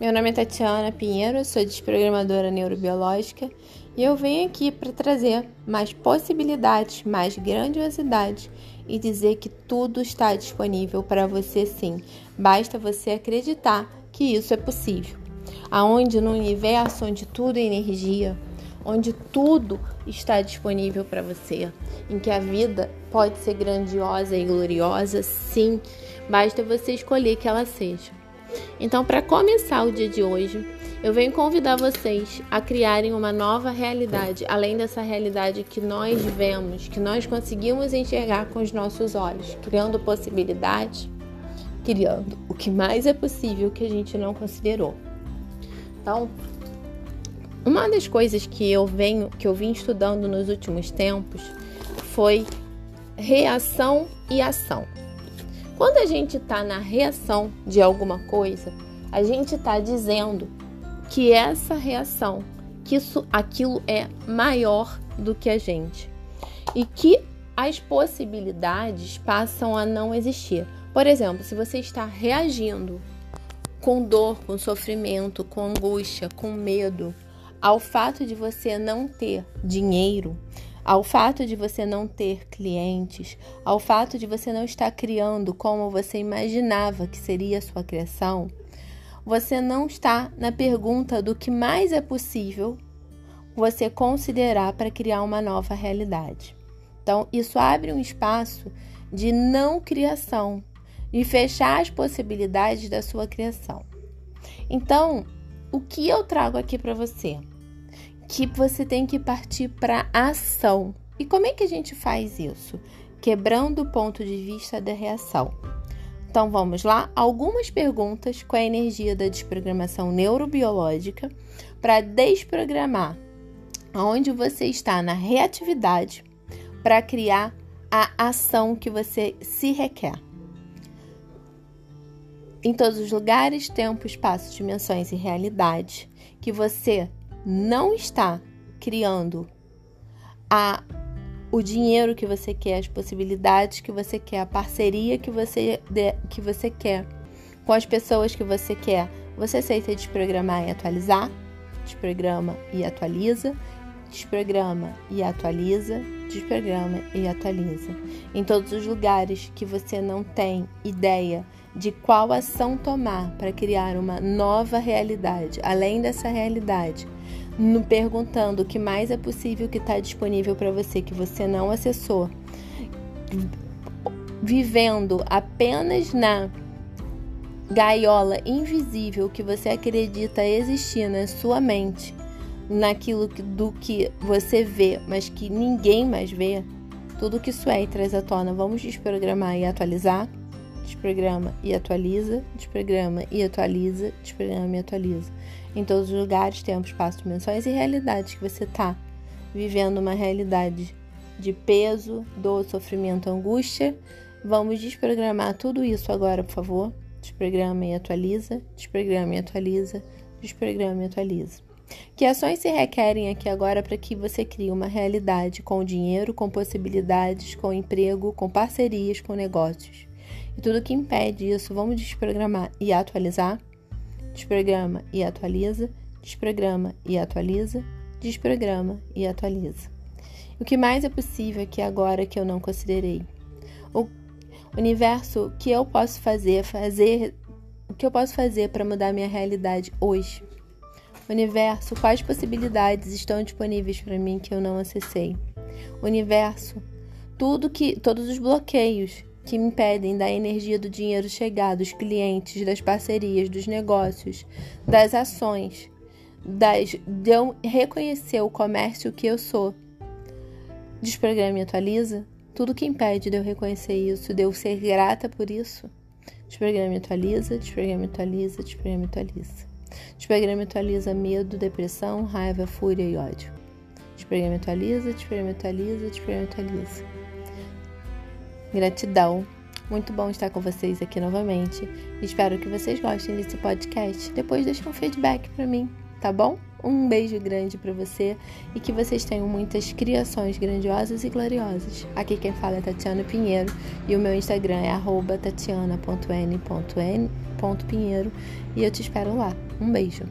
Meu nome é Tatiana Pinheiro, sou desprogramadora neurobiológica e eu venho aqui para trazer mais possibilidades, mais grandiosidade e dizer que tudo está disponível para você sim. Basta você acreditar que isso é possível. Aonde no universo onde tudo é energia, onde tudo está disponível para você, em que a vida pode ser grandiosa e gloriosa, sim, basta você escolher que ela seja. Então, para começar o dia de hoje, eu venho convidar vocês a criarem uma nova realidade, além dessa realidade que nós vemos, que nós conseguimos enxergar com os nossos olhos, criando possibilidades, criando o que mais é possível que a gente não considerou. Então, uma das coisas que eu venho, que eu vim estudando nos últimos tempos, foi reação e ação. Quando a gente está na reação de alguma coisa, a gente está dizendo que essa reação, que isso, aquilo é maior do que a gente e que as possibilidades passam a não existir. Por exemplo, se você está reagindo com dor, com sofrimento, com angústia, com medo ao fato de você não ter dinheiro, ao fato de você não ter clientes, ao fato de você não estar criando como você imaginava que seria a sua criação, você não está na pergunta do que mais é possível você considerar para criar uma nova realidade. Então, isso abre um espaço de não criação e fechar as possibilidades da sua criação. Então, o que eu trago aqui para você? Que você tem que partir para ação. E como é que a gente faz isso? Quebrando o ponto de vista da reação. Então vamos lá, algumas perguntas com a energia da desprogramação neurobiológica para desprogramar aonde você está na reatividade para criar a ação que você se requer. Em todos os lugares, tempo, espaço, dimensões e realidade que você não está criando a o dinheiro que você quer, as possibilidades que você quer, a parceria que você, que você quer, com as pessoas que você quer, você aceita desprogramar e atualizar? Desprograma e atualiza, desprograma e atualiza, desprograma e atualiza. Em todos os lugares que você não tem ideia de qual ação tomar para criar uma nova realidade, além dessa realidade, no perguntando o que mais é possível que está disponível para você que você não acessou, vivendo apenas na gaiola invisível que você acredita existir na sua mente, naquilo do que você vê, mas que ninguém mais vê, tudo que isso é e traz à tona, vamos desprogramar e atualizar? desprograma e atualiza, desprograma e atualiza, desprograma e atualiza. Em todos os lugares, tempos, espaço, dimensões e realidades que você está vivendo uma realidade de peso, dor, sofrimento, angústia. Vamos desprogramar tudo isso agora, por favor. Desprograma e atualiza, desprograma e atualiza, desprograma e atualiza. Que ações se requerem aqui agora para que você crie uma realidade com dinheiro, com possibilidades, com emprego, com parcerias, com negócios? E tudo que impede isso, vamos desprogramar e atualizar. Desprograma e atualiza, desprograma e atualiza, desprograma e atualiza. O que mais é possível aqui agora que eu não considerei? O universo que eu posso fazer, fazer o que eu posso fazer para mudar minha realidade hoje? Universo, quais possibilidades estão disponíveis para mim que eu não acessei? Universo, tudo que todos os bloqueios que impedem da energia do dinheiro chegar, dos clientes, das parcerias, dos negócios, das ações, das, de eu reconhecer o comércio que eu sou. Desprograma e atualiza tudo que impede de eu reconhecer isso, de eu ser grata por isso. Desprograma e atualiza, desprograma e atualiza, desprograma e atualiza. Atualiza medo, depressão, raiva, fúria e ódio. E atualiza, desprograma e atualiza. Gratidão. Muito bom estar com vocês aqui novamente. Espero que vocês gostem desse podcast. Depois deixa um feedback para mim, tá bom? Um beijo grande para você e que vocês tenham muitas criações grandiosas e gloriosas. Aqui quem fala é Tatiana Pinheiro e o meu Instagram é tatiana.n.n.pinheiro e eu te espero lá. Um beijo.